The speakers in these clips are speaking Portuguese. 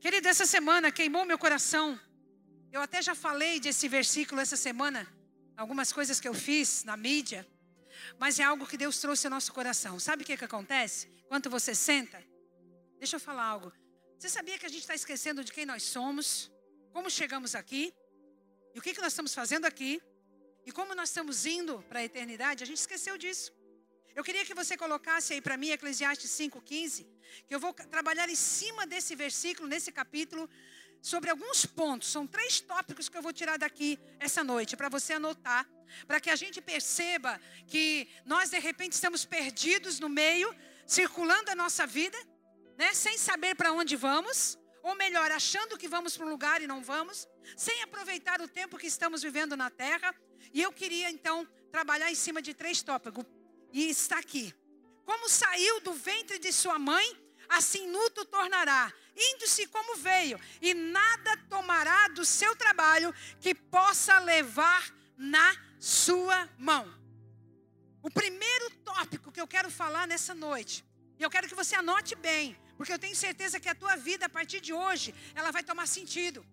Querido, essa semana queimou meu coração. Eu até já falei desse versículo essa semana, algumas coisas que eu fiz na mídia, mas é algo que Deus trouxe ao nosso coração. Sabe o que, que acontece? Quando você senta, deixa eu falar algo. Você sabia que a gente está esquecendo de quem nós somos, como chegamos aqui, e o que, que nós estamos fazendo aqui, e como nós estamos indo para a eternidade? A gente esqueceu disso. Eu queria que você colocasse aí para mim Eclesiastes 5,15, que eu vou trabalhar em cima desse versículo, nesse capítulo, sobre alguns pontos. São três tópicos que eu vou tirar daqui essa noite, para você anotar, para que a gente perceba que nós, de repente, estamos perdidos no meio, circulando a nossa vida, né, sem saber para onde vamos, ou melhor, achando que vamos para um lugar e não vamos, sem aproveitar o tempo que estamos vivendo na terra. E eu queria, então, trabalhar em cima de três tópicos e está aqui. Como saiu do ventre de sua mãe, assim nuto tornará, indo-se como veio, e nada tomará do seu trabalho que possa levar na sua mão. O primeiro tópico que eu quero falar nessa noite, e eu quero que você anote bem, porque eu tenho certeza que a tua vida a partir de hoje, ela vai tomar sentido.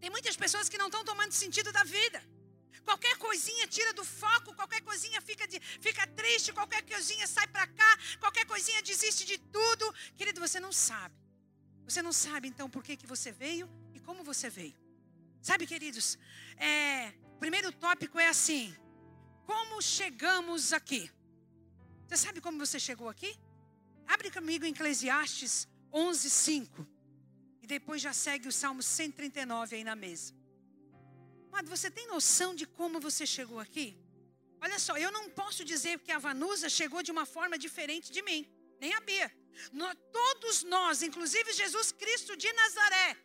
Tem muitas pessoas que não estão tomando sentido da vida. Qualquer coisinha tira do foco, qualquer coisinha fica, de, fica triste, qualquer coisinha sai para cá, qualquer coisinha desiste de tudo. Querido, você não sabe. Você não sabe então por que, que você veio e como você veio. Sabe, queridos, é, o primeiro tópico é assim: como chegamos aqui? Você sabe como você chegou aqui? Abre comigo Eclesiastes 11, 5. E depois já segue o Salmo 139 aí na mesa. Amado, você tem noção de como você chegou aqui? Olha só, eu não posso dizer que a Vanusa chegou de uma forma diferente de mim, nem a Bia. No, todos nós, inclusive Jesus Cristo de Nazaré,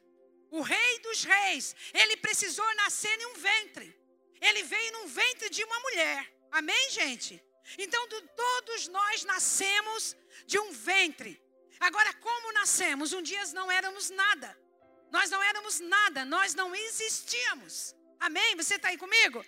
o Rei dos Reis, ele precisou nascer em um ventre. Ele veio num ventre de uma mulher. Amém, gente? Então, do, todos nós nascemos de um ventre. Agora, como nascemos? Um dia não éramos nada. Nós não éramos nada, nós não existíamos. Amém? Você está aí comigo?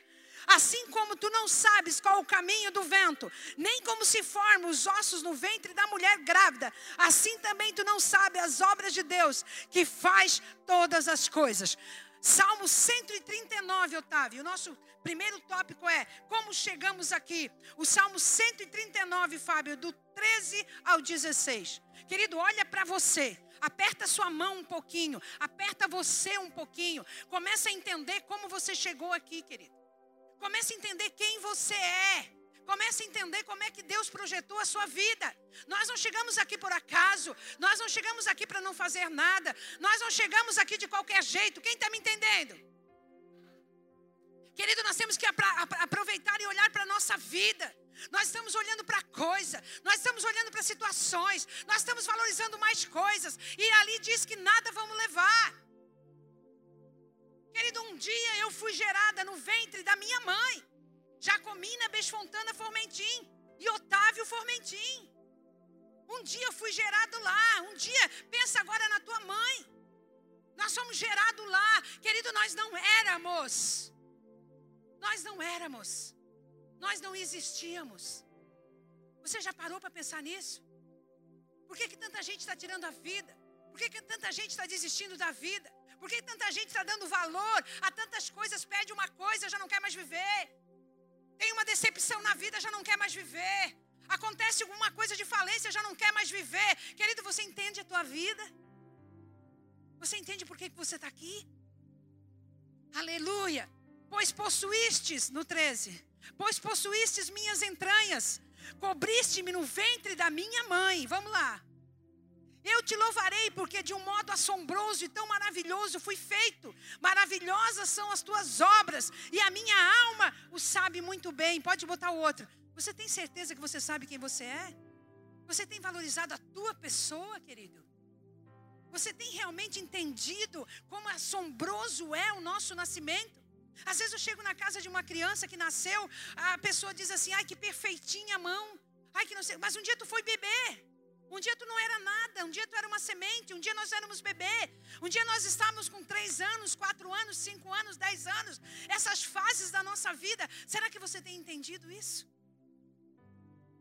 Assim como tu não sabes qual o caminho do vento, nem como se formam os ossos no ventre da mulher grávida, assim também tu não sabes as obras de Deus, que faz todas as coisas. Salmo 139, Otávio. O nosso primeiro tópico é como chegamos aqui. O Salmo 139, Fábio, do 13 ao 16. Querido, olha para você. Aperta sua mão um pouquinho, aperta você um pouquinho. Começa a entender como você chegou aqui, querido. Começa a entender quem você é. Começa a entender como é que Deus projetou a sua vida. Nós não chegamos aqui por acaso. Nós não chegamos aqui para não fazer nada. Nós não chegamos aqui de qualquer jeito. Quem está me entendendo? Querido, nós temos que aproveitar e olhar para a nossa vida. Nós estamos olhando para coisa, nós estamos olhando para situações, nós estamos valorizando mais coisas, e ali diz que nada vamos levar. Querido, um dia eu fui gerada no ventre da minha mãe, Jacomina Besfontana Formentim e Otávio Formentim. Um dia eu fui gerado lá, um dia, pensa agora na tua mãe. Nós fomos gerados lá, querido, nós não éramos. Nós não éramos. Nós não existíamos. Você já parou para pensar nisso? Por que, que tanta gente está tirando a vida? Por que, que tanta gente está desistindo da vida? Por que tanta gente está dando valor a tantas coisas? Pede uma coisa, já não quer mais viver. Tem uma decepção na vida, já não quer mais viver. Acontece alguma coisa de falência, já não quer mais viver. Querido, você entende a tua vida? Você entende por que, que você está aqui? Aleluia. Pois possuístes, no 13, pois possuístes minhas entranhas, cobriste-me no ventre da minha mãe. Vamos lá. Eu te louvarei, porque de um modo assombroso e tão maravilhoso fui feito. Maravilhosas são as tuas obras, e a minha alma o sabe muito bem. Pode botar o outro. Você tem certeza que você sabe quem você é? Você tem valorizado a tua pessoa, querido? Você tem realmente entendido como assombroso é o nosso nascimento? Às vezes eu chego na casa de uma criança que nasceu, a pessoa diz assim: ai, que perfeitinha a mão. Ai, que não sei. Mas um dia tu foi bebê. Um dia tu não era nada, um dia tu era uma semente, um dia nós éramos bebê, um dia nós estávamos com três anos, quatro anos, cinco anos, dez anos, essas fases da nossa vida. Será que você tem entendido isso?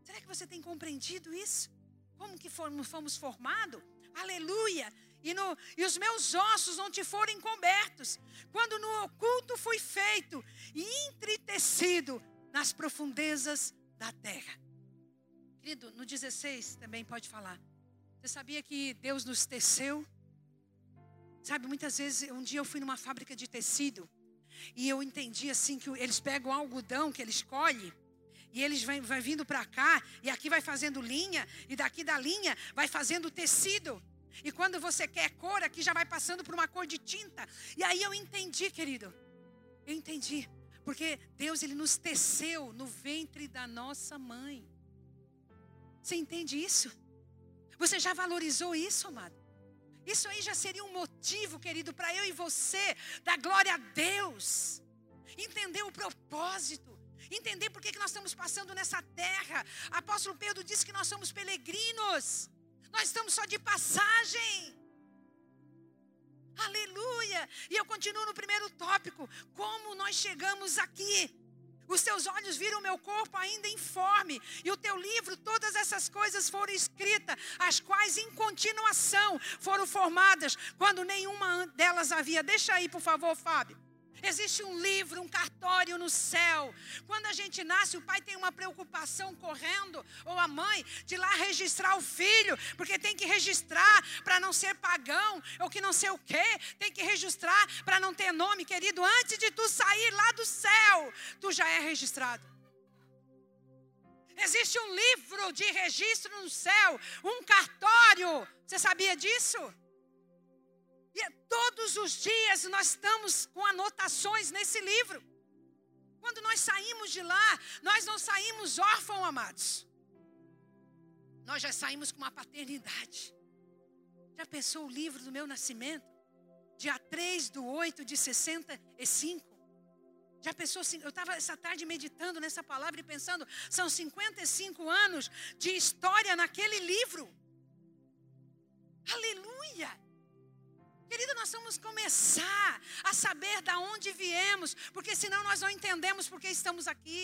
Será que você tem compreendido isso? Como que fomos, formados? Aleluia! E, no, e os meus ossos não te foram encobertos, quando no oculto fui feito e entritecido nas profundezas da terra. Querido, no 16 também pode falar. Você sabia que Deus nos teceu? Sabe, muitas vezes, um dia eu fui numa fábrica de tecido e eu entendi assim que eles pegam algodão que eles colhem e eles vão, vindo para cá e aqui vai fazendo linha e daqui da linha vai fazendo tecido. E quando você quer cor, aqui já vai passando por uma cor de tinta. E aí eu entendi, querido. Eu entendi. Porque Deus ele nos teceu no ventre da nossa mãe. Você entende isso? Você já valorizou isso, amado? Isso aí já seria um motivo, querido, para eu e você dar glória a Deus. Entender o propósito. Entender por que, que nós estamos passando nessa terra. Apóstolo Pedro disse que nós somos peregrinos. Nós estamos só de passagem. Aleluia! E eu continuo no primeiro tópico. Como nós chegamos aqui? Os teus olhos viram meu corpo ainda informe, e o teu livro, todas essas coisas foram escritas, as quais em continuação foram formadas, quando nenhuma delas havia. Deixa aí, por favor, Fábio. Existe um livro, um cartório céu. Quando a gente nasce, o pai tem uma preocupação correndo, ou a mãe, de lá registrar o filho, porque tem que registrar para não ser pagão, ou que não sei o quê, tem que registrar para não ter nome, querido. Antes de tu sair lá do céu, tu já é registrado. Existe um livro de registro no céu, um cartório. Você sabia disso? E todos os dias nós estamos com anotações nesse livro. Quando nós saímos de lá, nós não saímos órfãos, amados. Nós já saímos com uma paternidade. Já pensou o livro do meu nascimento? Dia 3 do 8 de 65. Já pensou assim? Eu estava essa tarde meditando nessa palavra e pensando, são 55 anos de história naquele livro. Aleluia! Querido, nós vamos começar a saber da onde viemos, porque senão nós não entendemos por que estamos aqui.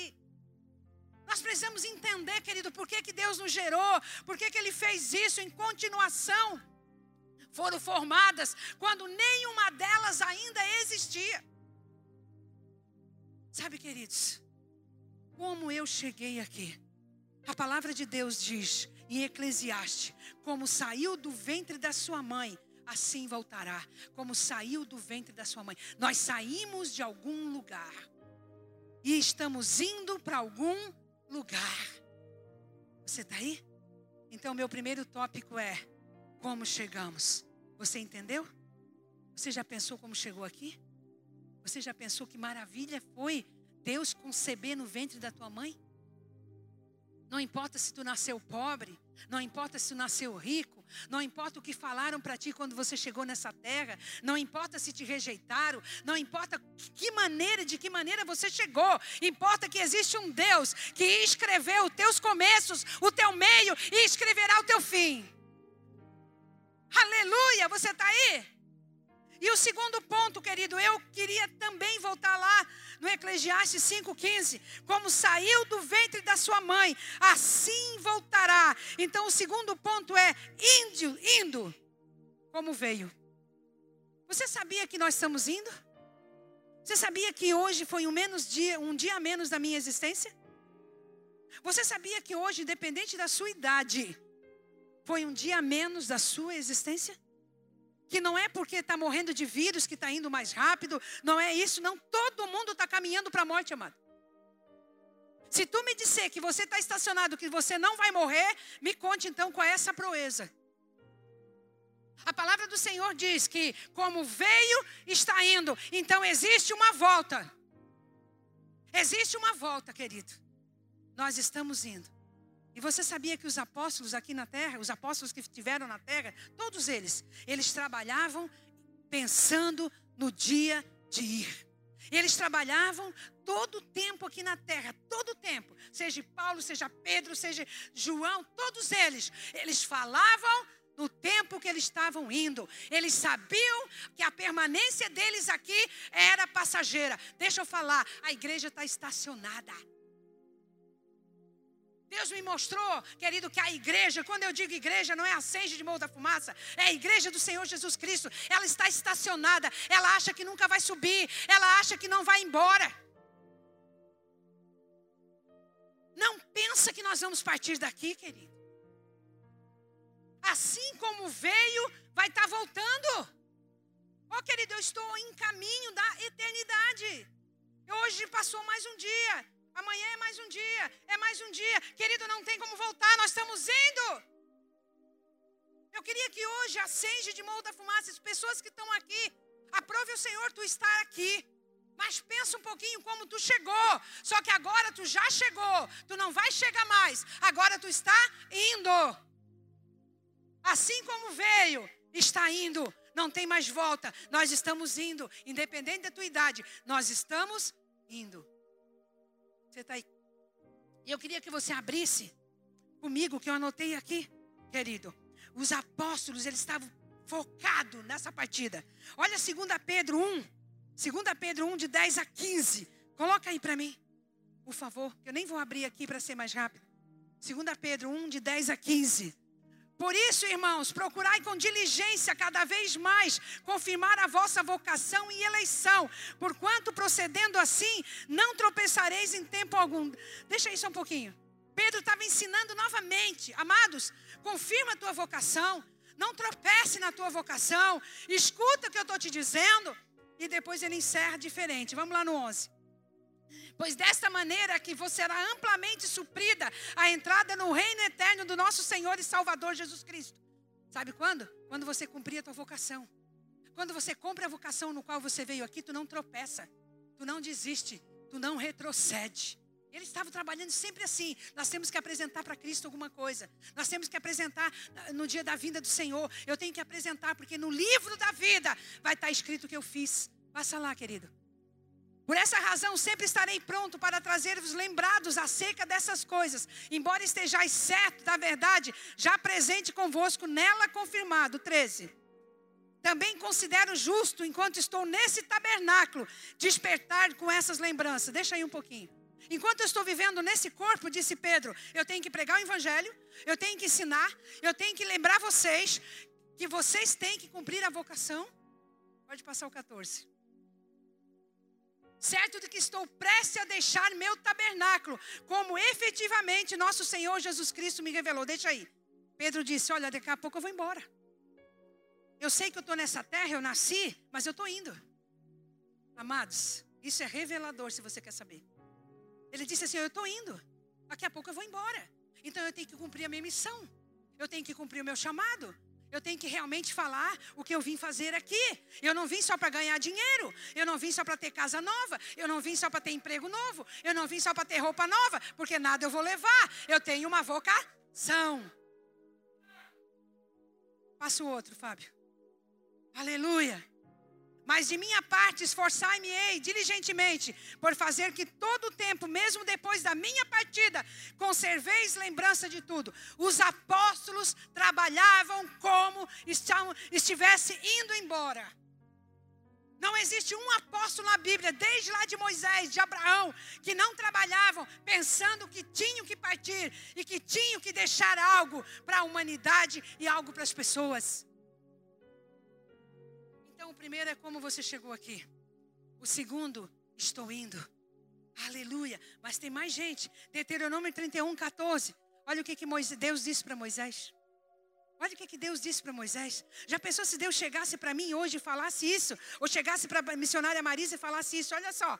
Nós precisamos entender, querido, por que, que Deus nos gerou, por que, que Ele fez isso em continuação. Foram formadas quando nenhuma delas ainda existia. Sabe, queridos, como eu cheguei aqui? A palavra de Deus diz em Eclesiastes: como saiu do ventre da sua mãe, assim voltará, como saiu do ventre da sua mãe. Nós saímos de algum lugar e estamos indo para algum lugar. Você está aí? Então, meu primeiro tópico é como chegamos. Você entendeu? Você já pensou como chegou aqui? Você já pensou que maravilha foi Deus conceber no ventre da tua mãe? Não importa se tu nasceu pobre, não importa se tu nasceu rico, não importa o que falaram para ti quando você chegou nessa terra, não importa se te rejeitaram, não importa que maneira, de que maneira você chegou, importa que existe um Deus que escreveu os teus começos, o teu meio e escreverá o teu fim. Aleluia, você está aí? E o segundo ponto, querido, eu queria também voltar lá no Eclesiastes 5,15. Como saiu do ventre da sua mãe, assim voltará. Então o segundo ponto é indo, indo como veio. Você sabia que nós estamos indo? Você sabia que hoje foi um, menos dia, um dia a menos da minha existência? Você sabia que hoje, independente da sua idade, foi um dia a menos da sua existência? Que não é porque está morrendo de vírus que está indo mais rápido, não é isso, não. Todo mundo está caminhando para a morte, amado. Se tu me disser que você está estacionado, que você não vai morrer, me conte então qual é essa proeza. A palavra do Senhor diz que, como veio, está indo. Então existe uma volta. Existe uma volta, querido. Nós estamos indo. E você sabia que os apóstolos aqui na terra, os apóstolos que estiveram na terra, todos eles, eles trabalhavam pensando no dia de ir. Eles trabalhavam todo o tempo aqui na terra, todo o tempo. Seja Paulo, seja Pedro, seja João, todos eles. Eles falavam no tempo que eles estavam indo. Eles sabiam que a permanência deles aqui era passageira. Deixa eu falar, a igreja está estacionada. Deus me mostrou, querido, que a igreja, quando eu digo igreja, não é a sede de morro da fumaça, é a igreja do Senhor Jesus Cristo. Ela está estacionada, ela acha que nunca vai subir, ela acha que não vai embora. Não pensa que nós vamos partir daqui, querido. Assim como veio, vai estar voltando. Oh, querido, eu estou em caminho da eternidade. Hoje passou mais um dia. Amanhã é mais um dia, é mais um dia. Querido, não tem como voltar, nós estamos indo. Eu queria que hoje acende de Morro da Fumaça as pessoas que estão aqui. Aprove o Senhor tu estar aqui. Mas pensa um pouquinho como tu chegou. Só que agora tu já chegou. Tu não vai chegar mais. Agora tu está indo. Assim como veio, está indo. Não tem mais volta. Nós estamos indo. Independente da tua idade, nós estamos indo. Você está aí. E eu queria que você abrisse comigo, que eu anotei aqui, querido. Os apóstolos, eles estavam focados nessa partida. Olha 2 Pedro 1. 2 Pedro 1, de 10 a 15. Coloca aí para mim, por favor. Eu nem vou abrir aqui para ser mais rápido. 2 Pedro 1, de 10 a 15. Por isso, irmãos, procurai com diligência cada vez mais confirmar a vossa vocação e eleição, porquanto procedendo assim, não tropeçareis em tempo algum. Deixa isso um pouquinho. Pedro estava ensinando novamente, amados, confirma a tua vocação, não tropece na tua vocação, escuta o que eu estou te dizendo, e depois ele encerra diferente. Vamos lá no 11. Pois desta maneira que você será amplamente suprida a entrada no reino eterno do nosso Senhor e Salvador Jesus Cristo. Sabe quando? Quando você cumprir a tua vocação. Quando você cumpre a vocação no qual você veio aqui, tu não tropeça, tu não desiste, tu não retrocede. Eles estavam trabalhando sempre assim. Nós temos que apresentar para Cristo alguma coisa. Nós temos que apresentar no dia da vinda do Senhor. Eu tenho que apresentar, porque no livro da vida vai estar escrito o que eu fiz. Passa lá, querido. Por essa razão, sempre estarei pronto para trazer-vos lembrados acerca dessas coisas, embora estejais certo da verdade, já presente convosco, nela confirmado. 13. Também considero justo, enquanto estou nesse tabernáculo, despertar com essas lembranças. Deixa aí um pouquinho. Enquanto eu estou vivendo nesse corpo, disse Pedro, eu tenho que pregar o evangelho, eu tenho que ensinar, eu tenho que lembrar vocês que vocês têm que cumprir a vocação. Pode passar o 14 certo de que estou prestes a deixar meu tabernáculo, como efetivamente nosso Senhor Jesus Cristo me revelou. Deixa aí. Pedro disse: Olha, daqui a pouco eu vou embora. Eu sei que eu estou nessa terra, eu nasci, mas eu estou indo. Amados, isso é revelador se você quer saber. Ele disse assim: Eu estou indo, daqui a pouco eu vou embora. Então eu tenho que cumprir a minha missão, eu tenho que cumprir o meu chamado, eu tenho que realmente falar o que eu vim fazer aqui. Eu não vim só para ganhar dinheiro. Eu não vim só para ter casa nova. Eu não vim só para ter emprego novo. Eu não vim só para ter roupa nova. Porque nada eu vou levar. Eu tenho uma vocação. Passa o outro, Fábio. Aleluia. Mas de minha parte, esforçai-me-ei diligentemente por fazer que todo o tempo, mesmo depois da minha partida, conserveis lembrança de tudo. Os apóstolos trabalhavam como estivesse indo embora. Não existe um apóstolo na Bíblia, desde lá de Moisés, de Abraão, que não trabalhavam pensando que tinham que partir e que tinham que deixar algo para a humanidade e algo para as pessoas. Então, o primeiro é como você chegou aqui. O segundo, estou indo. Aleluia. Mas tem mais gente. Deuteronômio 31, 14. Olha o que, que Deus disse para Moisés. Olha o que, que Deus disse para Moisés. Já pensou se Deus chegasse para mim hoje e falasse isso? Ou chegasse para a missionária Marisa e falasse isso? Olha só.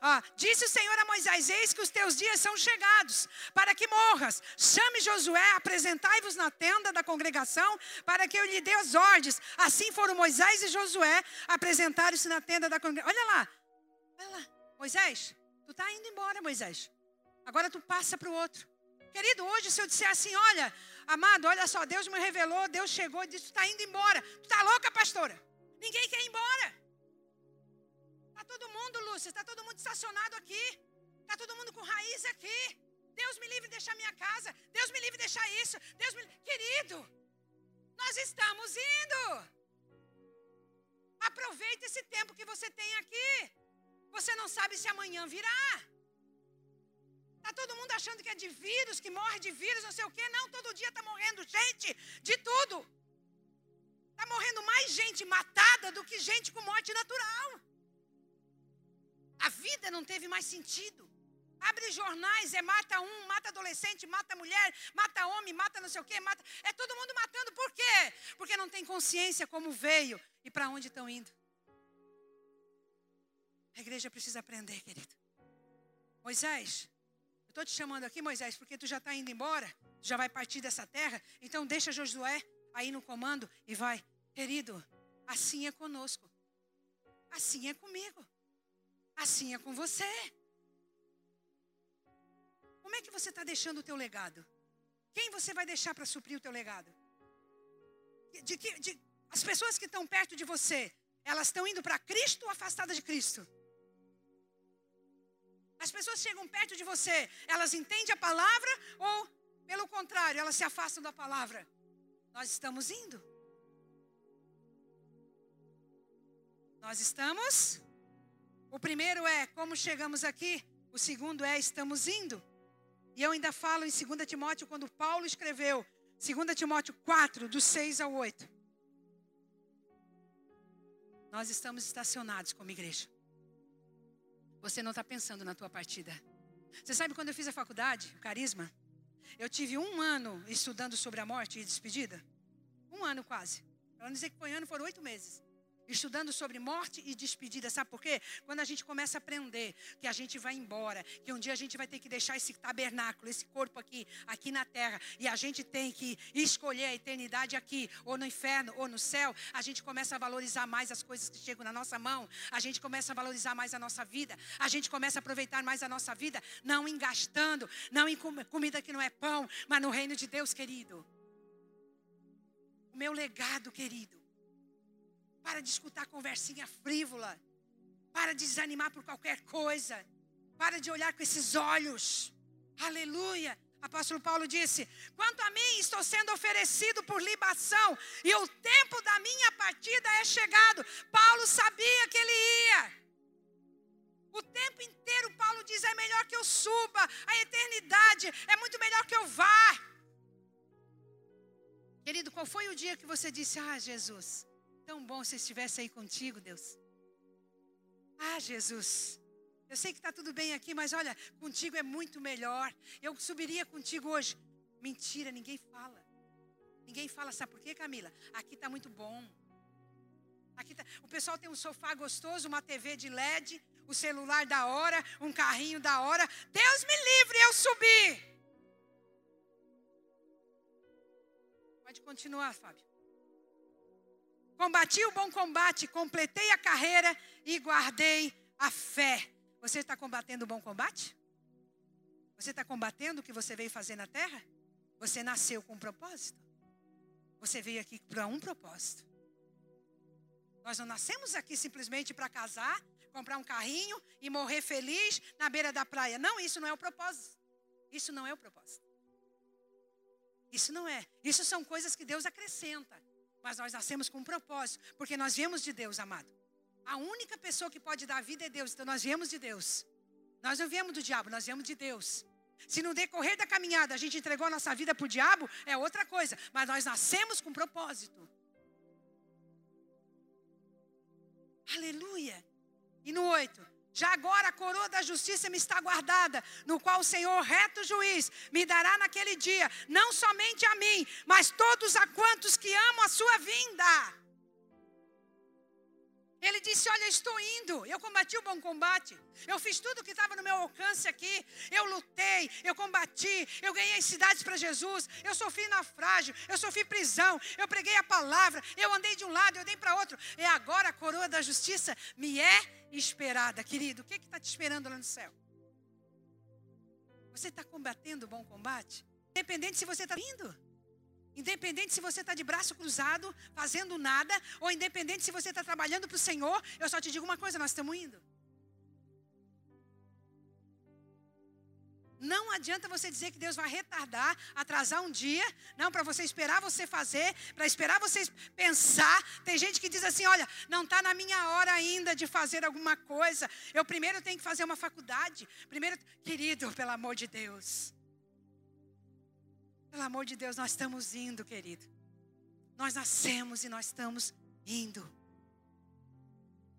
Ah, disse o Senhor a Moisés: Eis que os teus dias são chegados, para que morras. Chame Josué, apresentai-vos na tenda da congregação, para que eu lhe dê as ordens. Assim foram Moisés e Josué apresentaram-se na tenda da congregação. Olha lá, olha lá, Moisés, tu está indo embora, Moisés. Agora tu passa para o outro. Querido, hoje se eu disser assim, olha, amado, olha só, Deus me revelou, Deus chegou e disse, tu está indo embora. Tu está louca, pastora? Ninguém quer ir embora. Está todo mundo, Lúcia, está todo mundo estacionado aqui. Está todo mundo com raiz aqui. Deus me livre de deixar minha casa. Deus me livre de deixar isso. Deus me... Querido, nós estamos indo. Aproveite esse tempo que você tem aqui. Você não sabe se amanhã virá. Está todo mundo achando que é de vírus, que morre de vírus, não sei o quê. Não, todo dia está morrendo gente de tudo. Está morrendo mais gente matada do que gente com morte natural. A vida não teve mais sentido. Abre jornais, é mata um, mata adolescente, mata mulher, mata homem, mata não sei o quê, mata. É todo mundo matando. Por quê? Porque não tem consciência como veio e para onde estão indo. A igreja precisa aprender, querido. Moisés, estou te chamando aqui, Moisés, porque tu já está indo embora, já vai partir dessa terra. Então deixa Josué aí no comando e vai. Querido, assim é conosco. Assim é comigo. Assim é com você. Como é que você está deixando o teu legado? Quem você vai deixar para suprir o teu legado? De que, de, as pessoas que estão perto de você, elas estão indo para Cristo ou afastadas de Cristo? As pessoas chegam perto de você, elas entendem a palavra ou, pelo contrário, elas se afastam da palavra? Nós estamos indo. Nós estamos. O primeiro é como chegamos aqui, o segundo é estamos indo. E eu ainda falo em 2 Timóteo, quando Paulo escreveu, 2 Timóteo 4, do 6 ao 8. Nós estamos estacionados como igreja. Você não está pensando na tua partida. Você sabe quando eu fiz a faculdade, o carisma? Eu tive um ano estudando sobre a morte e despedida. Um ano quase. Para não dizer que foi ano, foram oito meses estudando sobre morte e despedida. Sabe por quê? Quando a gente começa a aprender que a gente vai embora, que um dia a gente vai ter que deixar esse tabernáculo, esse corpo aqui, aqui na terra, e a gente tem que escolher a eternidade aqui, ou no inferno, ou no céu, a gente começa a valorizar mais as coisas que chegam na nossa mão, a gente começa a valorizar mais a nossa vida, a gente começa a aproveitar mais a nossa vida, não engastando, não em comida que não é pão, mas no reino de Deus, querido. O meu legado, querido para de escutar conversinha frívola. Para de desanimar por qualquer coisa. Para de olhar com esses olhos. Aleluia. Apóstolo Paulo disse: Quanto a mim, estou sendo oferecido por libação, e o tempo da minha partida é chegado. Paulo sabia que ele ia. O tempo inteiro, Paulo diz: é melhor que eu suba, a eternidade, é muito melhor que eu vá. Querido, qual foi o dia que você disse: Ah, Jesus, Tão bom se estivesse aí contigo, Deus. Ah, Jesus. Eu sei que está tudo bem aqui, mas olha, contigo é muito melhor. Eu subiria contigo hoje. Mentira, ninguém fala. Ninguém fala, sabe por quê, Camila? Aqui está muito bom. Aqui tá, o pessoal tem um sofá gostoso, uma TV de LED, o celular da hora, um carrinho da hora. Deus me livre eu subir. Pode continuar, Fábio. Combati o bom combate, completei a carreira e guardei a fé. Você está combatendo o bom combate? Você está combatendo o que você veio fazer na terra? Você nasceu com um propósito? Você veio aqui para um propósito. Nós não nascemos aqui simplesmente para casar, comprar um carrinho e morrer feliz na beira da praia. Não, isso não é o propósito. Isso não é o propósito. Isso não é. Isso são coisas que Deus acrescenta. Mas nós nascemos com um propósito, porque nós viemos de Deus, amado. A única pessoa que pode dar vida é Deus, então nós viemos de Deus. Nós não viemos do diabo, nós viemos de Deus. Se no decorrer da caminhada a gente entregou a nossa vida para o diabo, é outra coisa. Mas nós nascemos com propósito. Aleluia. E no 8. Já agora a coroa da justiça me está guardada, no qual o Senhor, reto juiz, me dará naquele dia, não somente a mim, mas todos a quantos que amam a sua vinda. Ele disse: Olha, estou indo. Eu combati o bom combate. Eu fiz tudo o que estava no meu alcance aqui. Eu lutei, eu combati, eu ganhei cidades para Jesus. Eu sofri naufrágio, eu sofri prisão. Eu preguei a palavra. Eu andei de um lado, eu andei para outro. E agora a coroa da justiça me é esperada, querido. O que está te esperando lá no céu? Você está combatendo o bom combate? Independente se você está indo. Independente se você está de braço cruzado, fazendo nada, ou independente se você está trabalhando para o Senhor, eu só te digo uma coisa: nós estamos indo. Não adianta você dizer que Deus vai retardar, atrasar um dia, não, para você esperar você fazer, para esperar você pensar. Tem gente que diz assim: olha, não está na minha hora ainda de fazer alguma coisa. Eu primeiro tenho que fazer uma faculdade. Primeiro, querido, pelo amor de Deus. Pelo amor de Deus, nós estamos indo, querido. Nós nascemos e nós estamos indo.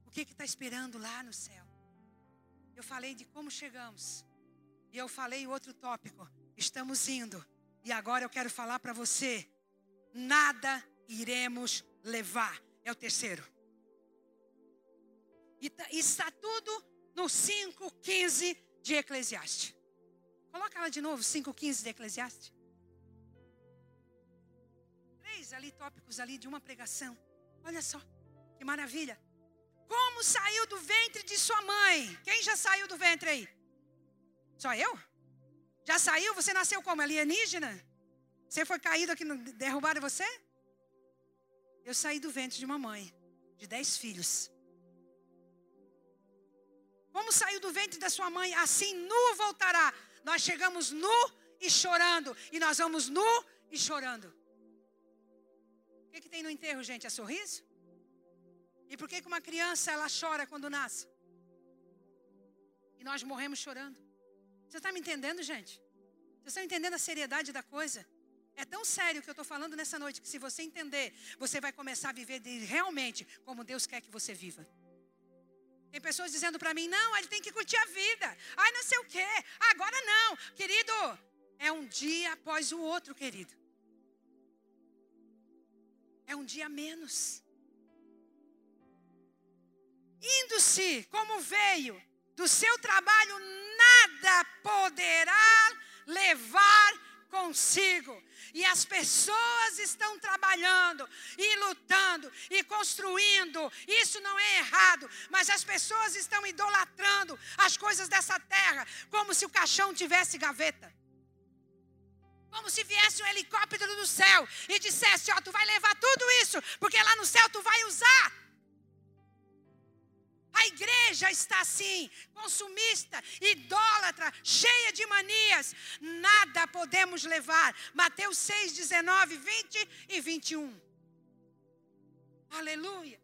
O que está esperando lá no céu? Eu falei de como chegamos. E eu falei outro tópico. Estamos indo. E agora eu quero falar para você. Nada iremos levar. É o terceiro. E tá, está tudo no 5,15 de Eclesiastes. Coloca ela de novo, 5,15 de Eclesiastes. Três ali tópicos ali de uma pregação. Olha só, que maravilha. Como saiu do ventre de sua mãe? Quem já saiu do ventre aí? Só eu? Já saiu? Você nasceu como alienígena? Você foi caído aqui, derrubaram você? Eu saí do ventre de uma mãe, de dez filhos. Como saiu do ventre da sua mãe, assim nu voltará. Nós chegamos nu e chorando, e nós vamos nu e chorando. O que, que tem no enterro, gente? É sorriso? E por que, que uma criança ela chora quando nasce? E nós morremos chorando. Você está me entendendo, gente? Você está entendendo a seriedade da coisa? É tão sério que eu estou falando nessa noite que se você entender, você vai começar a viver realmente como Deus quer que você viva. Tem pessoas dizendo para mim: não, ele tem que curtir a vida. Ai, não sei o quê. Agora não. Querido, é um dia após o outro, querido. É um dia menos. Indo-se como veio do seu trabalho, nada poderá levar consigo. E as pessoas estão trabalhando e lutando e construindo. Isso não é errado, mas as pessoas estão idolatrando as coisas dessa terra como se o caixão tivesse gaveta. Como se viesse um helicóptero do céu e dissesse: Ó, tu vai levar tudo isso, porque lá no céu tu vai usar. A igreja está assim, consumista, idólatra, cheia de manias. Nada podemos levar. Mateus 6, 19, 20 e 21. Aleluia.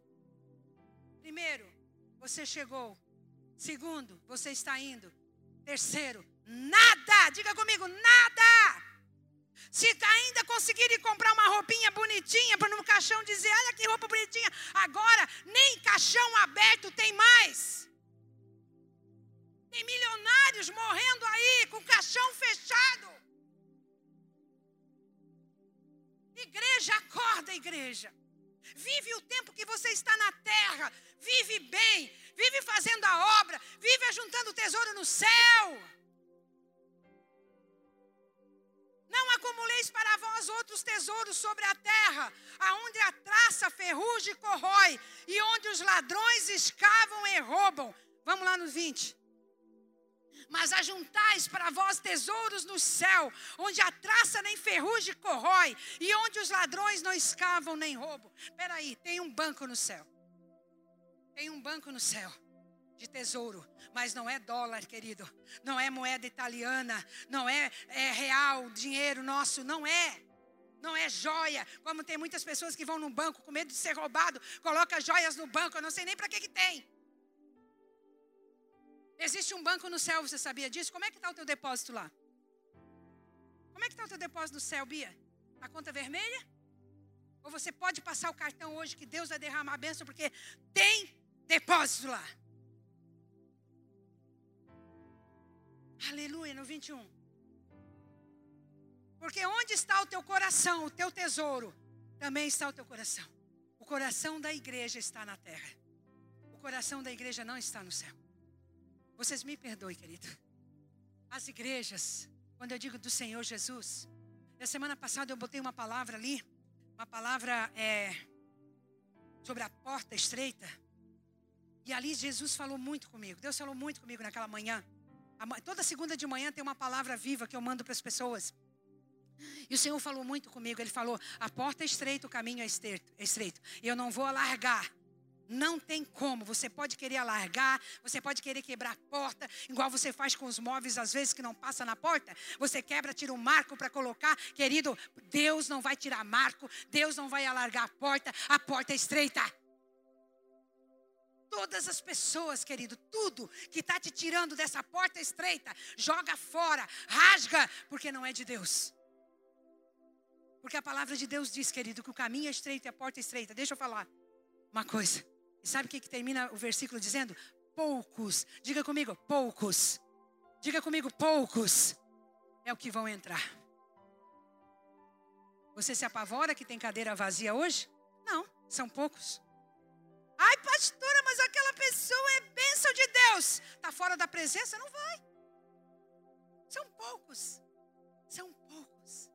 Primeiro, você chegou. Segundo, você está indo. Terceiro, nada. Diga comigo, nada se ainda conseguirem comprar uma roupinha bonitinha para no caixão dizer, olha que roupa bonitinha, agora nem caixão aberto tem mais. Tem milionários morrendo aí com caixão fechado. Igreja, acorda, igreja. Vive o tempo que você está na terra. Vive bem. Vive fazendo a obra. Vive ajuntando tesouro no céu. Não acumuleis para vós outros tesouros sobre a terra, aonde a traça, ferrugem corrói, e onde os ladrões escavam e roubam. Vamos lá no 20. Mas ajuntais para vós tesouros no céu, onde a traça nem ferrugem corrói, e onde os ladrões não escavam nem roubam. Espera aí, tem um banco no céu. Tem um banco no céu de tesouro, mas não é dólar, querido, não é moeda italiana, não é, é real, dinheiro nosso, não é. Não é joia, como tem muitas pessoas que vão no banco com medo de ser roubado, coloca joias no banco, eu não sei nem para que que tem. Existe um banco no céu, você sabia disso? Como é que está o teu depósito lá? Como é que está o teu depósito no céu, Bia? A conta vermelha? Ou você pode passar o cartão hoje que Deus vai derramar a bênção porque tem depósito lá? Aleluia, no 21. Porque onde está o teu coração, o teu tesouro, também está o teu coração. O coração da igreja está na terra. O coração da igreja não está no céu. Vocês me perdoem, querido. As igrejas, quando eu digo do Senhor Jesus, na semana passada eu botei uma palavra ali, uma palavra é, sobre a porta estreita. E ali Jesus falou muito comigo. Deus falou muito comigo naquela manhã. Toda segunda de manhã tem uma palavra viva que eu mando para as pessoas. E o Senhor falou muito comigo. Ele falou: a porta é estreita, o caminho é estreito. É estreito. Eu não vou alargar. Não tem como. Você pode querer alargar, você pode querer quebrar a porta, igual você faz com os móveis, às vezes, que não passa na porta. Você quebra, tira um marco para colocar. Querido, Deus não vai tirar marco, Deus não vai alargar a porta, a porta é estreita. Todas as pessoas, querido, tudo que está te tirando dessa porta estreita, joga fora, rasga, porque não é de Deus. Porque a palavra de Deus diz, querido, que o caminho é estreito e a porta é estreita. Deixa eu falar uma coisa. E sabe o que, que termina o versículo dizendo? Poucos. Diga comigo, poucos. Diga comigo, poucos é o que vão entrar. Você se apavora que tem cadeira vazia hoje? Não, são poucos. Ai, pastora, mas aquela pessoa é bênção de Deus. Está fora da presença? Não vai. São poucos. São poucos.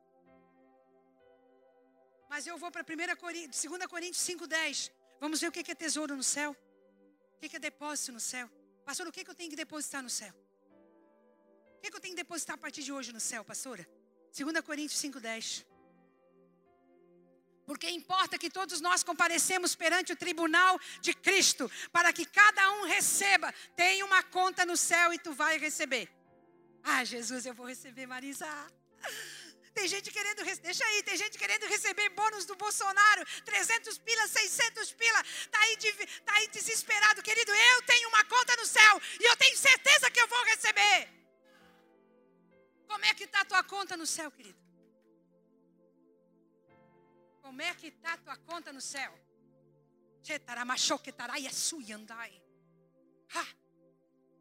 Mas eu vou para 1 Coríntios, 2 Coríntios 5,10. Vamos ver o que é tesouro no céu. O que é depósito no céu. Pastor, o que eu tenho que depositar no céu? O que eu tenho que depositar a partir de hoje no céu, pastora? 2 Coríntios 5,10. Porque importa que todos nós comparecemos perante o tribunal de Cristo, para que cada um receba. Tem uma conta no céu e tu vai receber. Ah, Jesus, eu vou receber, Marisa. Tem gente querendo, deixa aí, tem gente querendo receber bônus do Bolsonaro, 300 pila, 600 pila, tá aí, tá aí desesperado, querido. Eu tenho uma conta no céu e eu tenho certeza que eu vou receber. Como é que está a tua conta no céu, querido? Como é que está a tua conta no céu?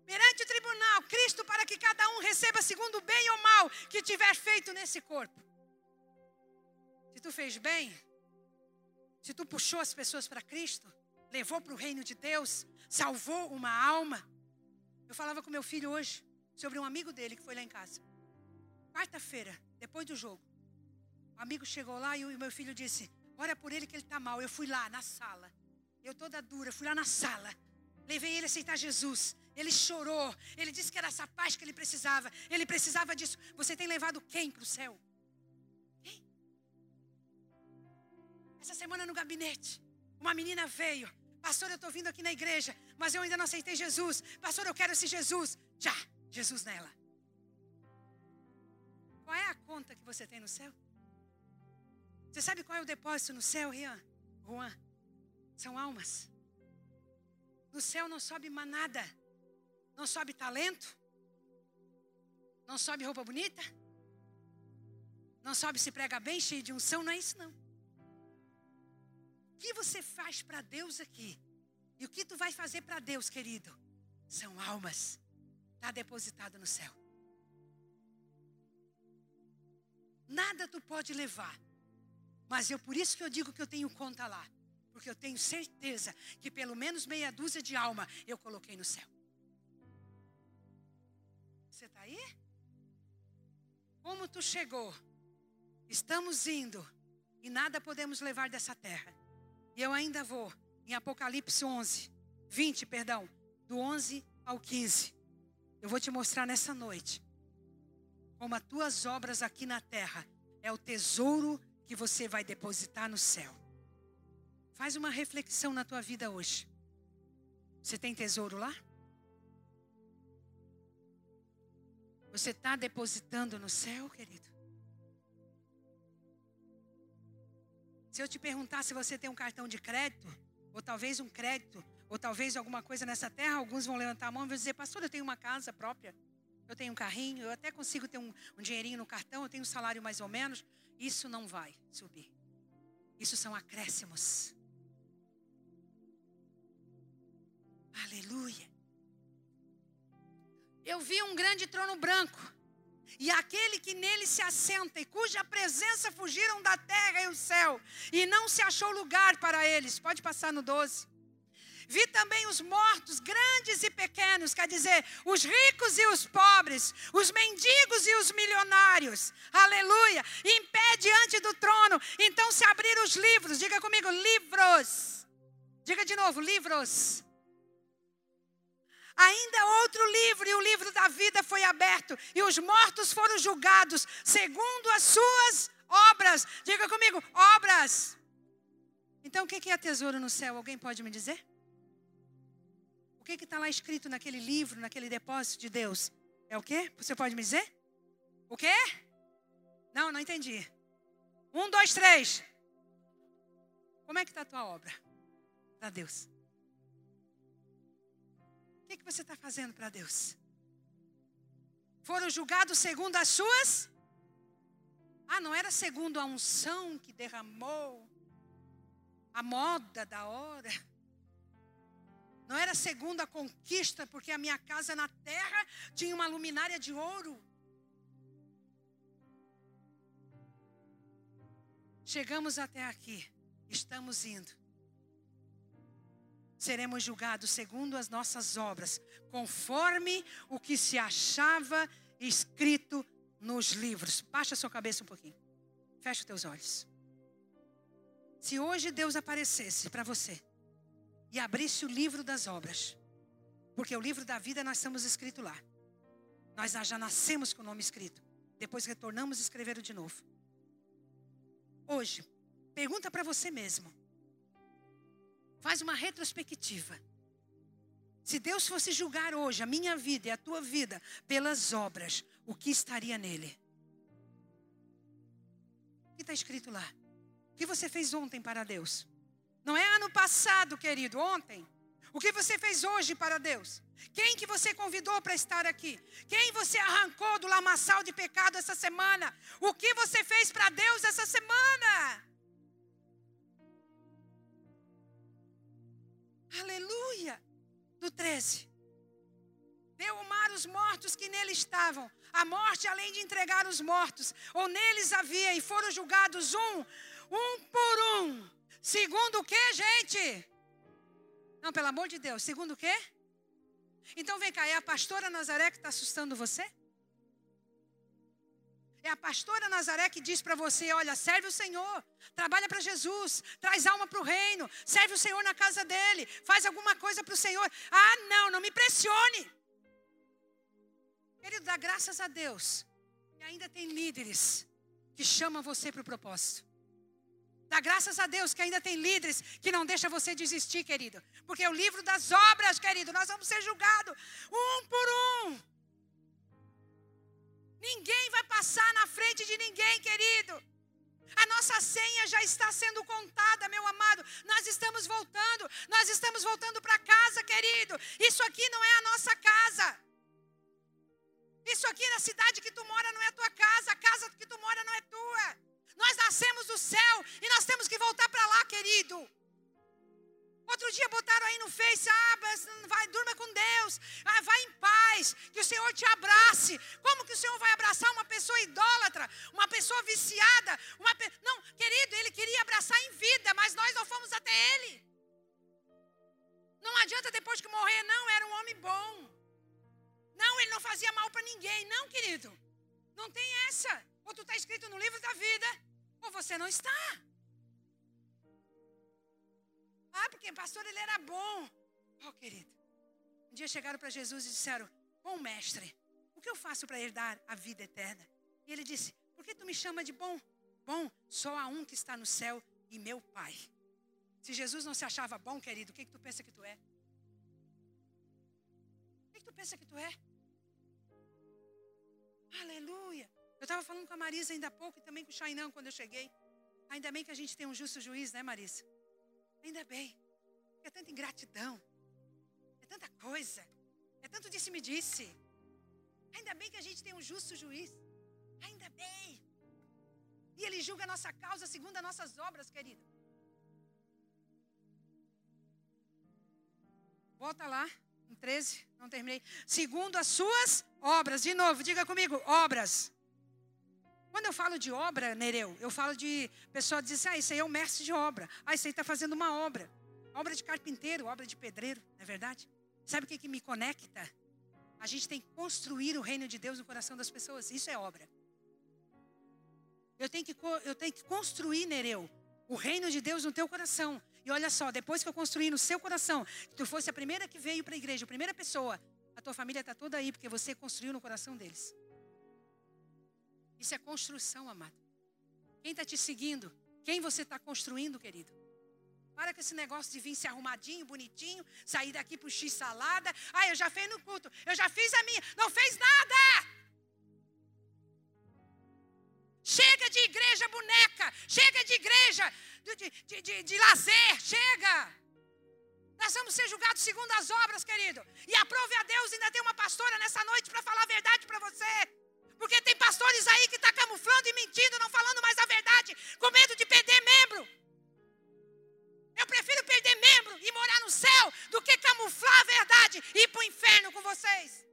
Perante o tribunal, Cristo, para que cada um receba segundo o bem ou mal que tiver feito nesse corpo. Se tu fez bem, se tu puxou as pessoas para Cristo, levou para o reino de Deus, salvou uma alma. Eu falava com meu filho hoje sobre um amigo dele que foi lá em casa. Quarta-feira, depois do jogo, o amigo chegou lá e o meu filho disse: Ora por ele que ele está mal. Eu fui lá na sala. Eu toda dura, fui lá na sala. Levei ele a aceitar Jesus. Ele chorou. Ele disse que era essa paz que ele precisava. Ele precisava disso. Você tem levado quem para o céu? Quem? Essa semana no gabinete, uma menina veio. Pastor, eu estou vindo aqui na igreja, mas eu ainda não aceitei Jesus. Pastor, eu quero esse Jesus. Já, Jesus nela. Qual é a conta que você tem no céu? Você sabe qual é o depósito no céu, Rian? Juan? São almas. No céu não sobe manada. Não sobe talento? Não sobe roupa bonita? Não sobe se prega bem, cheio de unção? Não é isso não. O que você faz para Deus aqui? E o que tu vai fazer para Deus, querido? São almas. Está depositado no céu. Nada tu pode levar. Mas eu por isso que eu digo que eu tenho conta lá. Porque eu tenho certeza que pelo menos meia dúzia de alma eu coloquei no céu. Você está aí? Como tu chegou? Estamos indo e nada podemos levar dessa terra. E eu ainda vou em Apocalipse 11, 20, perdão, do 11 ao 15. Eu vou te mostrar nessa noite como as tuas obras aqui na terra é o tesouro que você vai depositar no céu. Faz uma reflexão na tua vida hoje. Você tem tesouro lá? Você está depositando no céu, querido? Se eu te perguntar se você tem um cartão de crédito, ou talvez um crédito, ou talvez alguma coisa nessa terra, alguns vão levantar a mão e vão dizer, pastor, eu tenho uma casa própria, eu tenho um carrinho, eu até consigo ter um, um dinheirinho no cartão, eu tenho um salário mais ou menos. Isso não vai subir. Isso são acréscimos. Aleluia eu vi um grande trono branco, e aquele que nele se assenta, e cuja presença fugiram da terra e o céu, e não se achou lugar para eles. Pode passar no 12. Vi também os mortos, grandes e pequenos, quer dizer, os ricos e os pobres, os mendigos e os milionários, aleluia, em pé diante do trono. Então se abriram os livros, diga comigo, livros. Diga de novo, livros. Ainda outro livro, e o livro da vida foi aberto, e os mortos foram julgados segundo as suas obras. Diga comigo, obras. Então o que é tesouro no céu? Alguém pode me dizer? Que está lá escrito naquele livro, naquele depósito de Deus? É o quê? Você pode me dizer? O quê? Não, não entendi. Um, dois, três. Como é que está a tua obra para Deus? O que, que você está fazendo para Deus? Foram julgados segundo as suas? Ah, não era segundo a unção que derramou, a moda da hora. Não era segundo a conquista, porque a minha casa na terra tinha uma luminária de ouro. Chegamos até aqui, estamos indo. Seremos julgados segundo as nossas obras, conforme o que se achava escrito nos livros. Baixa sua cabeça um pouquinho. Fecha os teus olhos. Se hoje Deus aparecesse para você e abrisse o livro das obras, porque o livro da vida nós estamos escrito lá. Nós já nascemos com o nome escrito. Depois retornamos e escreveram de novo. Hoje, pergunta para você mesmo. Faz uma retrospectiva. Se Deus fosse julgar hoje a minha vida e a tua vida pelas obras, o que estaria nele? O que está escrito lá? O que você fez ontem para Deus? Não é ano passado, querido, ontem. O que você fez hoje para Deus? Quem que você convidou para estar aqui? Quem você arrancou do lamaçal de pecado essa semana? O que você fez para Deus essa semana? Aleluia! Do 13. Deu o mar os mortos que nele estavam. A morte, além de entregar os mortos, ou neles havia, e foram julgados um, um por um Segundo o que, gente? Não, pelo amor de Deus. Segundo o quê? Então vem cá, é a pastora Nazaré que está assustando você? É a pastora Nazaré que diz para você: olha, serve o Senhor, trabalha para Jesus, traz alma para o reino, serve o Senhor na casa dele, faz alguma coisa para o Senhor. Ah, não, não me pressione. Querido, dá graças a Deus que ainda tem líderes que chamam você para o propósito. Dá graças a Deus que ainda tem líderes que não deixa você desistir, querido. Porque é o livro das obras, querido, nós vamos ser julgados um por um. Ninguém vai passar na frente de ninguém, querido. A nossa senha já está sendo contada, meu amado. Nós estamos voltando, nós estamos voltando para casa, querido. Isso aqui não é a nossa casa. Isso aqui na cidade que tu mora não é tua casa, a casa que tu mora não é tua. Nós nascemos do céu e nós temos que voltar para lá, querido. Outro dia botaram aí no Face, ah, vai, durma com Deus, ah, vai em paz, que o Senhor te abrace. Como que o Senhor vai abraçar uma pessoa idólatra, uma pessoa viciada? Uma pe... Não, querido, ele queria abraçar em vida, mas nós não fomos até ele. Não adianta depois que morrer, não, era um homem bom. Não, ele não fazia mal para ninguém, não, querido. Não tem essa. Ou está escrito no livro da vida, ou você não está. Ah, porque pastor ele era bom. Oh, querido. Um dia chegaram para Jesus e disseram: Bom mestre, o que eu faço para herdar a vida eterna? E ele disse: Por que tu me chama de bom? Bom, só há um que está no céu e meu Pai. Se Jesus não se achava bom, querido, o que, que tu pensa que tu é? O que, que tu pensa que tu é? Aleluia. Eu estava falando com a Marisa ainda há pouco e também com o Chainão quando eu cheguei. Ainda bem que a gente tem um justo juiz, né, Marisa? Ainda bem. É tanta ingratidão. É tanta coisa. É tanto disse-me disse. Ainda bem que a gente tem um justo juiz. Ainda bem. E ele julga a nossa causa segundo as nossas obras, querido. Volta lá, em 13, não terminei. Segundo as suas obras. De novo, diga comigo, obras. Quando eu falo de obra, Nereu, eu falo de pessoa diz assim, ah, isso aí é um mestre de obra. Ah, isso aí está fazendo uma obra. Obra de carpinteiro, obra de pedreiro, não é verdade? Sabe o que, que me conecta? A gente tem que construir o reino de Deus no coração das pessoas. Isso é obra. Eu tenho que, eu tenho que construir, Nereu, o reino de Deus no teu coração. E olha só, depois que eu construir no seu coração, que tu fosse a primeira que veio para a igreja, a primeira pessoa, a tua família está toda aí, porque você construiu no coração deles. Isso é construção, amado. Quem está te seguindo? Quem você está construindo, querido? Para com esse negócio de vir se arrumadinho, bonitinho, sair daqui pro X salada. Ah, eu já fiz no culto, eu já fiz a minha. Não fez nada! Chega de igreja boneca, chega de igreja de, de, de, de lazer, chega! Nós vamos ser julgados segundo as obras, querido. E aprove a Deus, ainda tem uma pastora nessa noite para falar a verdade para você. Porque tem pastores aí que estão tá camuflando e mentindo, não falando mais a verdade, com medo de perder membro. Eu prefiro perder membro e morar no céu do que camuflar a verdade e ir para o inferno com vocês.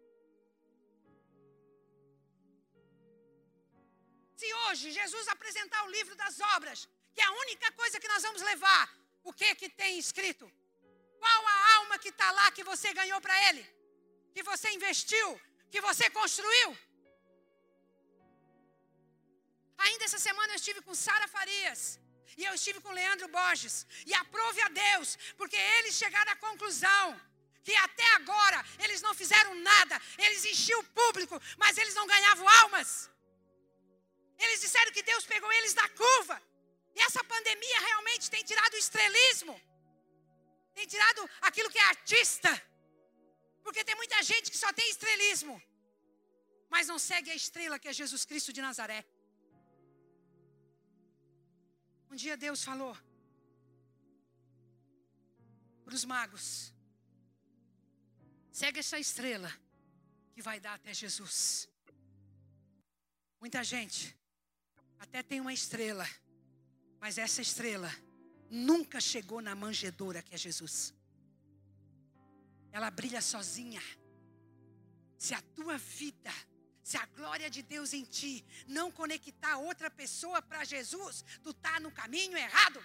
Se hoje Jesus apresentar o livro das obras, que é a única coisa que nós vamos levar, o que que tem escrito? Qual a alma que está lá que você ganhou para ele? Que você investiu? Que você construiu? Ainda essa semana eu estive com Sara Farias. E eu estive com Leandro Borges. E aprove a Deus, porque eles chegaram à conclusão que até agora eles não fizeram nada. Eles enchiam o público, mas eles não ganhavam almas. Eles disseram que Deus pegou eles da curva. E essa pandemia realmente tem tirado o estrelismo. Tem tirado aquilo que é artista. Porque tem muita gente que só tem estrelismo. Mas não segue a estrela que é Jesus Cristo de Nazaré. Um dia Deus falou para os magos: segue essa estrela que vai dar até Jesus. Muita gente até tem uma estrela, mas essa estrela nunca chegou na manjedoura que é Jesus. Ela brilha sozinha. Se a tua vida se a glória de Deus em ti não conectar outra pessoa para Jesus, tu tá no caminho errado.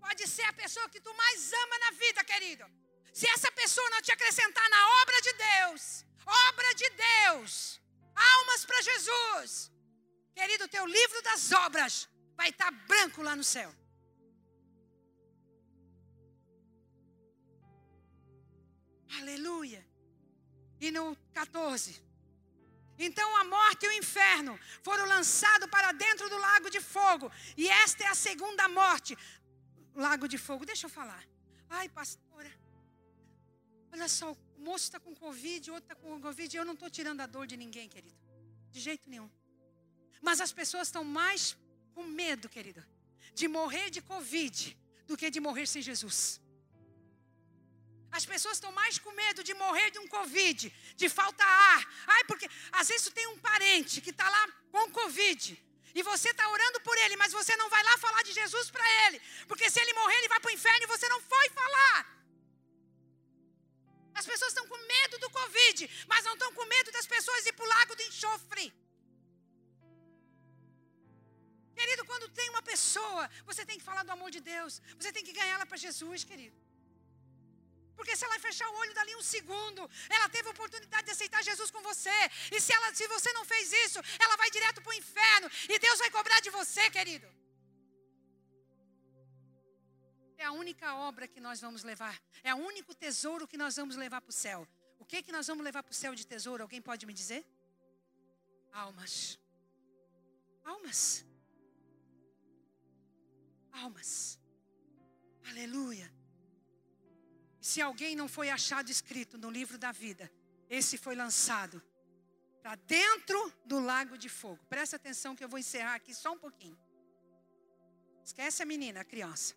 Pode ser a pessoa que tu mais ama na vida, querido. Se essa pessoa não te acrescentar na obra de Deus, obra de Deus, almas para Jesus, querido, teu livro das obras vai estar tá branco lá no céu. Aleluia. E no 14. Então a morte e o inferno foram lançados para dentro do lago de fogo. E esta é a segunda morte. Lago de fogo. Deixa eu falar. Ai, pastora. Olha só, o moço está com Covid, o outro está com Covid. Eu não estou tirando a dor de ninguém, querido. De jeito nenhum. Mas as pessoas estão mais com medo, querido, de morrer de Covid do que de morrer sem Jesus. As pessoas estão mais com medo de morrer de um Covid, de falta ar. Ai, porque às vezes tem um parente que está lá com Covid. E você está orando por ele, mas você não vai lá falar de Jesus para ele. Porque se ele morrer, ele vai para o inferno e você não foi falar. As pessoas estão com medo do Covid, mas não estão com medo das pessoas ir para o lago do enxofre. Querido, quando tem uma pessoa, você tem que falar do amor de Deus. Você tem que ganhar ela para Jesus, querido. Porque se ela fechar o olho dali um segundo, ela teve a oportunidade de aceitar Jesus com você. E se, ela, se você não fez isso, ela vai direto para o inferno. E Deus vai cobrar de você, querido. É a única obra que nós vamos levar. É o único tesouro que nós vamos levar para o céu. O que, que nós vamos levar para o céu de tesouro? Alguém pode me dizer? Almas. Almas. Almas. Aleluia. Se alguém não foi achado escrito no livro da vida, esse foi lançado para dentro do lago de fogo. Presta atenção que eu vou encerrar aqui só um pouquinho. Esquece a menina, a criança.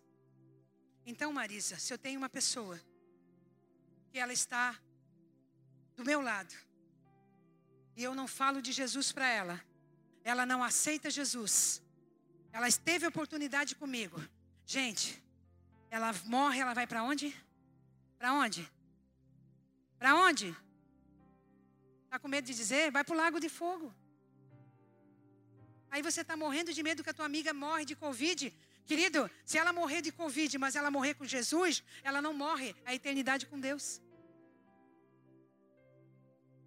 Então, Marisa, se eu tenho uma pessoa que ela está do meu lado e eu não falo de Jesus para ela, ela não aceita Jesus, ela teve oportunidade comigo. Gente, ela morre, ela vai para onde? Para onde? Para onde? Está com medo de dizer? Vai para o lago de fogo. Aí você está morrendo de medo que a tua amiga morre de Covid. Querido, se ela morrer de Covid, mas ela morrer com Jesus, ela não morre a eternidade com Deus.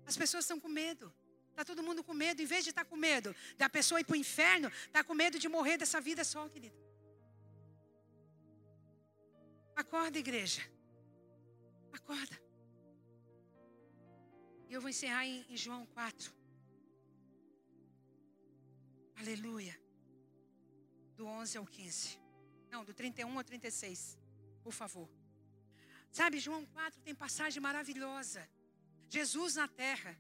As pessoas estão com medo. Está todo mundo com medo. Em vez de estar tá com medo da pessoa ir para o inferno, está com medo de morrer dessa vida só, querido. Acorda, igreja. Acorda. E eu vou encerrar em, em João 4. Aleluia. Do 11 ao 15. Não, do 31 ao 36. Por favor. Sabe, João 4 tem passagem maravilhosa. Jesus na terra.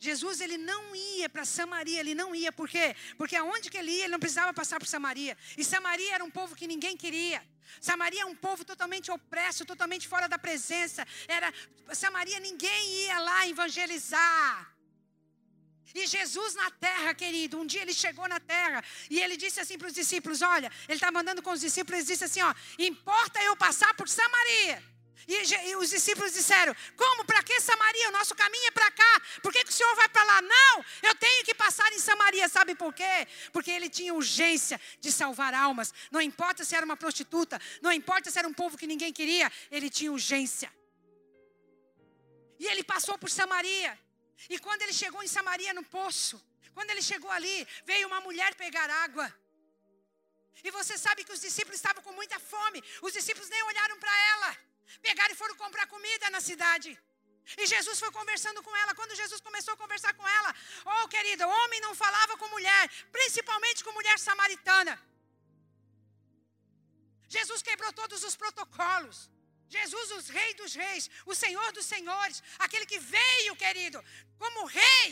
Jesus ele não ia para Samaria, ele não ia, por quê? Porque aonde que ele ia, ele não precisava passar por Samaria. E Samaria era um povo que ninguém queria. Samaria é um povo totalmente opresso, totalmente fora da presença. Era Samaria ninguém ia lá evangelizar. E Jesus na terra, querido, um dia ele chegou na terra e ele disse assim para os discípulos: Olha, ele está mandando com os discípulos, ele disse assim: Ó, importa eu passar por Samaria. E, e os discípulos disseram: Como? Para que Samaria? O nosso caminho é para cá. Por que, que o Senhor vai para lá? Não, eu tenho que passar em Samaria. Sabe por quê? Porque ele tinha urgência de salvar almas. Não importa se era uma prostituta, não importa se era um povo que ninguém queria, ele tinha urgência. E ele passou por Samaria. E quando ele chegou em Samaria no poço, quando ele chegou ali, veio uma mulher pegar água. E você sabe que os discípulos estavam com muita fome. Os discípulos nem olharam para ela. Pegaram e foram comprar comida na cidade. E Jesus foi conversando com ela. Quando Jesus começou a conversar com ela, oh querida, homem não falava com mulher, principalmente com mulher samaritana. Jesus quebrou todos os protocolos. Jesus, o rei dos reis, o senhor dos senhores, aquele que veio, querido, como rei.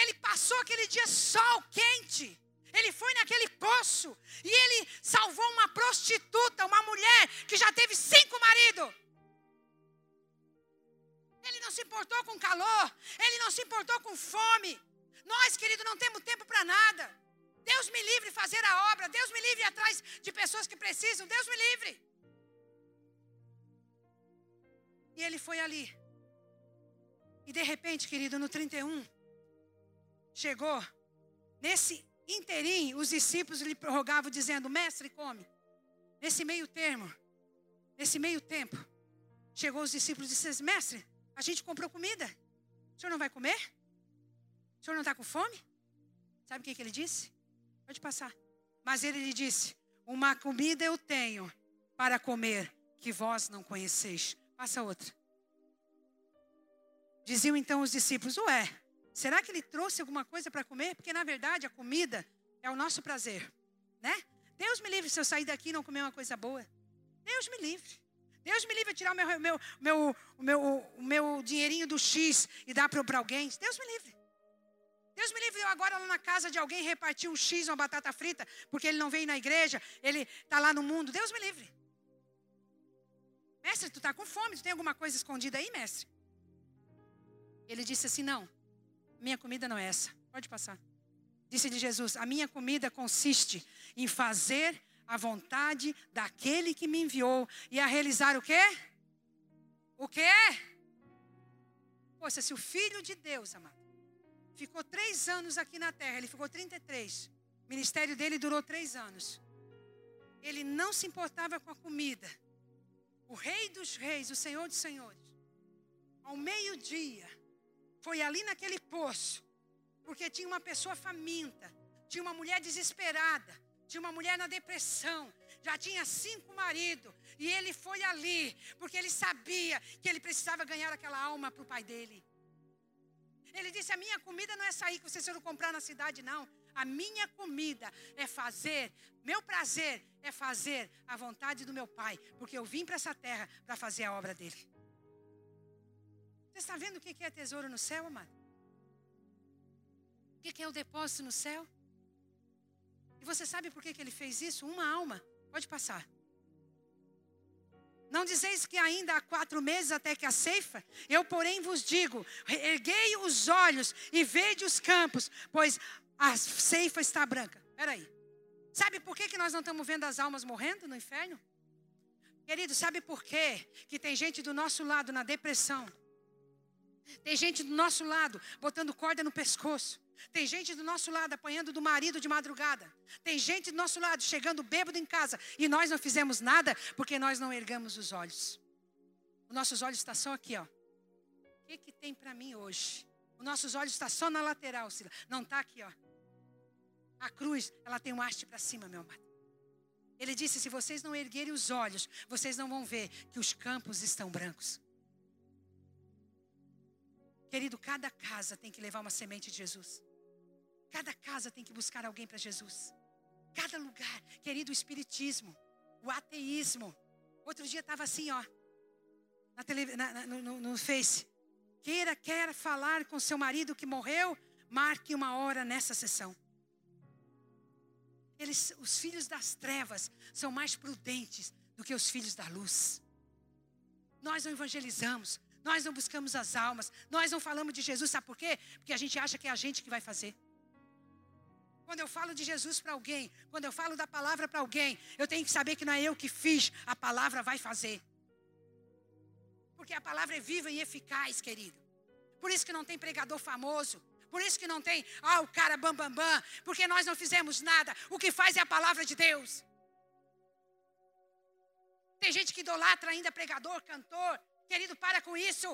Ele passou aquele dia sol quente. Ele foi naquele poço e ele salvou uma prostituta, uma mulher que já teve cinco maridos. Ele não se importou com calor, ele não se importou com fome. Nós, querido, não temos tempo para nada. Deus me livre fazer a obra, Deus me livre atrás de pessoas que precisam, Deus me livre. E ele foi ali. E de repente, querido, no 31, chegou nesse inteirinho, os discípulos lhe prorrogavam, dizendo: Mestre, come. Nesse meio termo, nesse meio tempo, chegou os discípulos e disse: Mestre, a gente comprou comida. O senhor não vai comer? O senhor não está com fome? Sabe o que, que ele disse? Pode passar. Mas ele lhe disse: Uma comida eu tenho para comer que vós não conheceis. Passa outra. Diziam então os discípulos: Ué, Será que ele trouxe alguma coisa para comer? Porque na verdade a comida é o nosso prazer, né? Deus me livre se eu sair daqui e não comer uma coisa boa. Deus me livre. Deus me livre de tirar o meu, meu, meu, meu, meu dinheirinho do X e dar para alguém. Deus me livre. Deus me livre eu agora lá na casa de alguém repartir um X, uma batata frita, porque ele não veio na igreja, ele está lá no mundo. Deus me livre. Mestre, tu está com fome, tu tem alguma coisa escondida aí, mestre? Ele disse assim: não. Minha comida não é essa. Pode passar. Disse-lhe Jesus: A minha comida consiste em fazer a vontade daquele que me enviou e a realizar o quê? O quê? Poxa, se o Filho de Deus, amado, ficou três anos aqui na terra, ele ficou 33. O ministério dele durou três anos. Ele não se importava com a comida. O Rei dos Reis, o Senhor dos Senhores, ao meio-dia, foi ali naquele poço, porque tinha uma pessoa faminta, tinha uma mulher desesperada, tinha uma mulher na depressão, já tinha cinco maridos, e ele foi ali, porque ele sabia que ele precisava ganhar aquela alma para o pai dele. Ele disse: A minha comida não é sair que vocês foram comprar na cidade, não. A minha comida é fazer, meu prazer é fazer a vontade do meu pai, porque eu vim para essa terra para fazer a obra dele. Você está vendo o que é tesouro no céu, amado? O que é o depósito no céu? E você sabe por que, ele fez isso? Uma alma. Pode passar. Não dizeis que ainda há quatro meses até que a ceifa? Eu, porém, vos digo: erguei os olhos e vede os campos, pois a ceifa está branca. Peraí. Sabe por que, que nós não estamos vendo as almas morrendo no inferno? Querido, sabe por quê? Que tem gente do nosso lado na depressão, tem gente do nosso lado botando corda no pescoço. Tem gente do nosso lado apanhando do marido de madrugada. Tem gente do nosso lado chegando bêbado em casa. E nós não fizemos nada porque nós não ergamos os olhos. Os nossos olhos estão só aqui, ó. O que, que tem para mim hoje? Os nossos olhos estão só na lateral, Sila. Não está aqui, ó. A cruz, ela tem um haste para cima, meu amado. Ele disse: se vocês não erguerem os olhos, vocês não vão ver que os campos estão brancos. Querido, cada casa tem que levar uma semente de Jesus. Cada casa tem que buscar alguém para Jesus. Cada lugar, querido, o espiritismo, o ateísmo. Outro dia estava assim, ó, na tele, na, no, no, no Face. Queira, quer falar com seu marido que morreu, marque uma hora nessa sessão. Eles, os filhos das trevas são mais prudentes do que os filhos da luz. Nós não evangelizamos, nós não buscamos as almas, nós não falamos de Jesus, sabe por quê? Porque a gente acha que é a gente que vai fazer. Quando eu falo de Jesus para alguém, quando eu falo da palavra para alguém, eu tenho que saber que não é eu que fiz, a palavra vai fazer. Porque a palavra é viva e eficaz, querido. Por isso que não tem pregador famoso. Por isso que não tem, ah, o cara bam, bam, bam. Porque nós não fizemos nada. O que faz é a palavra de Deus. Tem gente que idolatra ainda pregador, cantor. Querido, para com isso.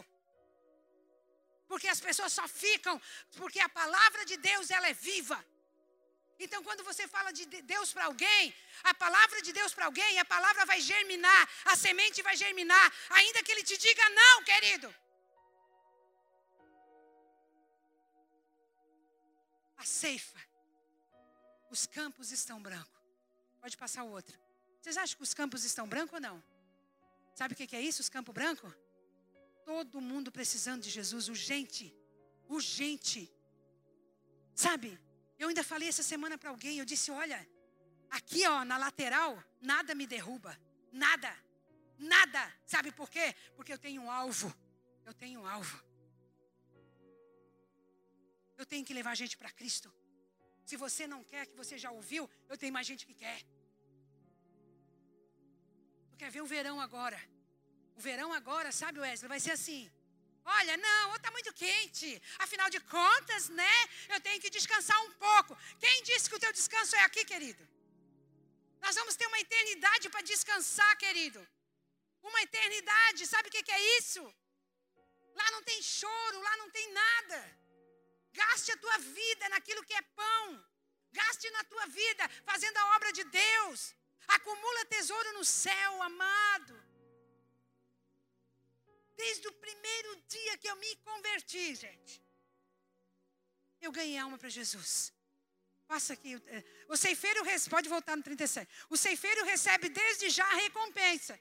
Porque as pessoas só ficam porque a palavra de Deus ela é viva. Então, quando você fala de Deus para alguém, a palavra de Deus para alguém, a palavra vai germinar, a semente vai germinar, ainda que ele te diga não, querido. A ceifa, os campos estão brancos. Pode passar o outro. Vocês acham que os campos estão brancos ou não? Sabe o que é isso, os campos brancos? Todo mundo precisando de Jesus, urgente, urgente. Sabe? Eu ainda falei essa semana para alguém, eu disse, olha, aqui ó, na lateral, nada me derruba, nada, nada. Sabe por quê? Porque eu tenho um alvo, eu tenho um alvo. Eu tenho que levar gente para Cristo. Se você não quer, que você já ouviu, eu tenho mais gente que quer. Tu quer ver o verão agora? O verão agora, sabe, Wesley, vai ser assim. Olha, não, está muito quente. Afinal de contas, né? Eu tenho que descansar um pouco. Quem disse que o teu descanso é aqui, querido? Nós vamos ter uma eternidade para descansar, querido. Uma eternidade, sabe o que é isso? Lá não tem choro, lá não tem nada. Gaste a tua vida naquilo que é pão. Gaste na tua vida fazendo a obra de Deus. Acumula tesouro no céu, amado. Desde o primeiro dia que eu me converti, gente, eu ganhei alma para Jesus. Passa aqui. Eh, o ceifeiro, pode voltar no 37. O ceifeiro recebe desde já a recompensa.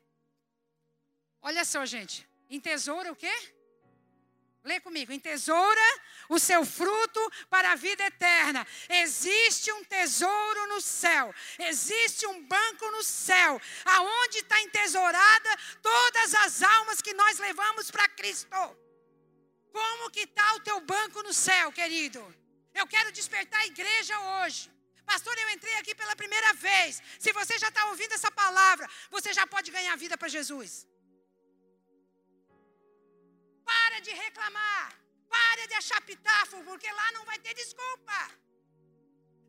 Olha só, gente. Em tesouro o quê? Lê comigo. Em tesoura o seu fruto para a vida eterna. Existe um tesouro no céu. Existe um banco no céu. Aonde está entesourada todas as almas que nós levamos para Cristo. Como que está o teu banco no céu, querido? Eu quero despertar a igreja hoje. Pastor, eu entrei aqui pela primeira vez. Se você já está ouvindo essa palavra, você já pode ganhar vida para Jesus. Para de reclamar. Para de achar pitáfio, porque lá não vai ter desculpa.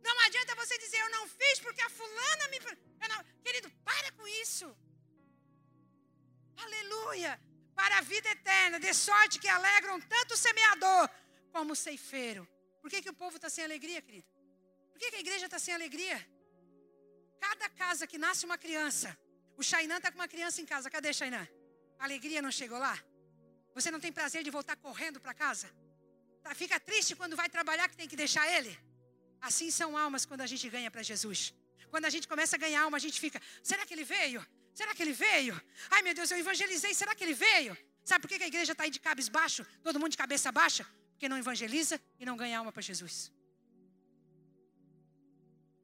Não adianta você dizer, eu não fiz porque a fulana me. Não... Querido, para com isso. Aleluia. Para a vida eterna, de sorte que alegram tanto o semeador como o ceifeiro. Por que, que o povo está sem alegria, querido? Por que, que a igreja está sem alegria? Cada casa que nasce uma criança, o Xainã está com uma criança em casa. Cadê Xainã? A alegria não chegou lá? Você não tem prazer de voltar correndo para casa? Tá, fica triste quando vai trabalhar que tem que deixar ele? Assim são almas quando a gente ganha para Jesus. Quando a gente começa a ganhar alma, a gente fica: será que ele veio? Será que ele veio? Ai meu Deus, eu evangelizei, será que ele veio? Sabe por que a igreja está aí de cabes baixo? Todo mundo de cabeça baixa? Porque não evangeliza e não ganha alma para Jesus.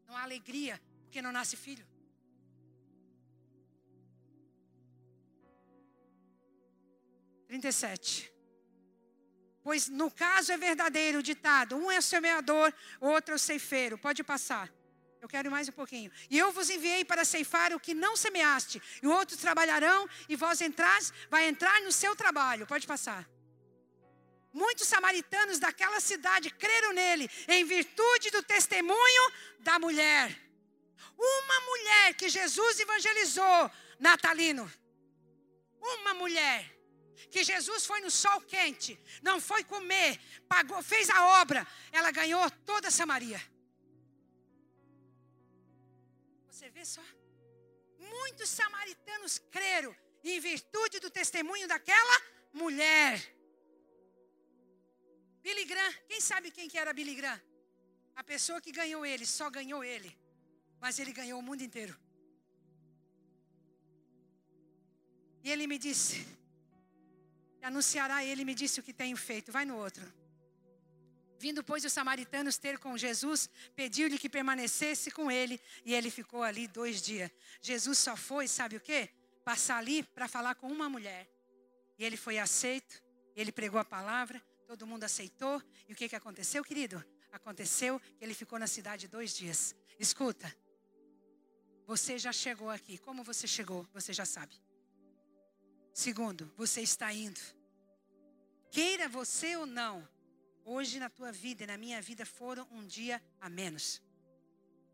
Não há alegria porque não nasce filho. 37. Pois no caso é verdadeiro o ditado: um é o semeador, outro é o ceifeiro. Pode passar. Eu quero mais um pouquinho. E eu vos enviei para ceifar o que não semeaste, e outros trabalharão, e vós entrais, vai entrar no seu trabalho. Pode passar. Muitos samaritanos daquela cidade creram nele, em virtude do testemunho da mulher. Uma mulher que Jesus evangelizou, Natalino. Uma mulher que Jesus foi no sol quente, não foi comer, pagou, fez a obra, ela ganhou toda Samaria. Você vê só? Muitos samaritanos creram em virtude do testemunho daquela mulher. Billy Graham, quem sabe quem que era Billy Graham? A pessoa que ganhou ele, só ganhou ele. Mas ele ganhou o mundo inteiro. E ele me disse, anunciará ele me disse o que tenho feito. Vai no outro. Vindo, pois, os samaritanos ter com Jesus, pediu-lhe que permanecesse com ele, e ele ficou ali dois dias. Jesus só foi, sabe o quê? Passar ali para falar com uma mulher. E ele foi aceito, ele pregou a palavra, todo mundo aceitou. E o que, que aconteceu, querido? Aconteceu que ele ficou na cidade dois dias. Escuta, você já chegou aqui. Como você chegou, você já sabe. Segundo, você está indo. Queira você ou não, hoje na tua vida e na minha vida foram um dia a menos.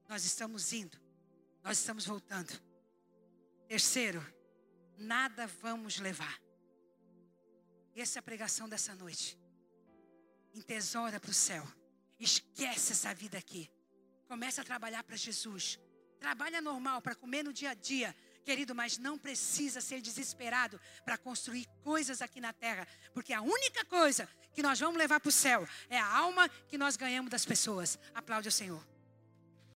Nós estamos indo, nós estamos voltando. Terceiro, nada vamos levar. Essa é a pregação dessa noite. Entesoura para o céu. Esquece essa vida aqui. Começa a trabalhar para Jesus. Trabalha normal para comer no dia a dia. Querido, mas não precisa ser desesperado para construir coisas aqui na terra, porque a única coisa que nós vamos levar para o céu é a alma que nós ganhamos das pessoas. Aplaude o Senhor.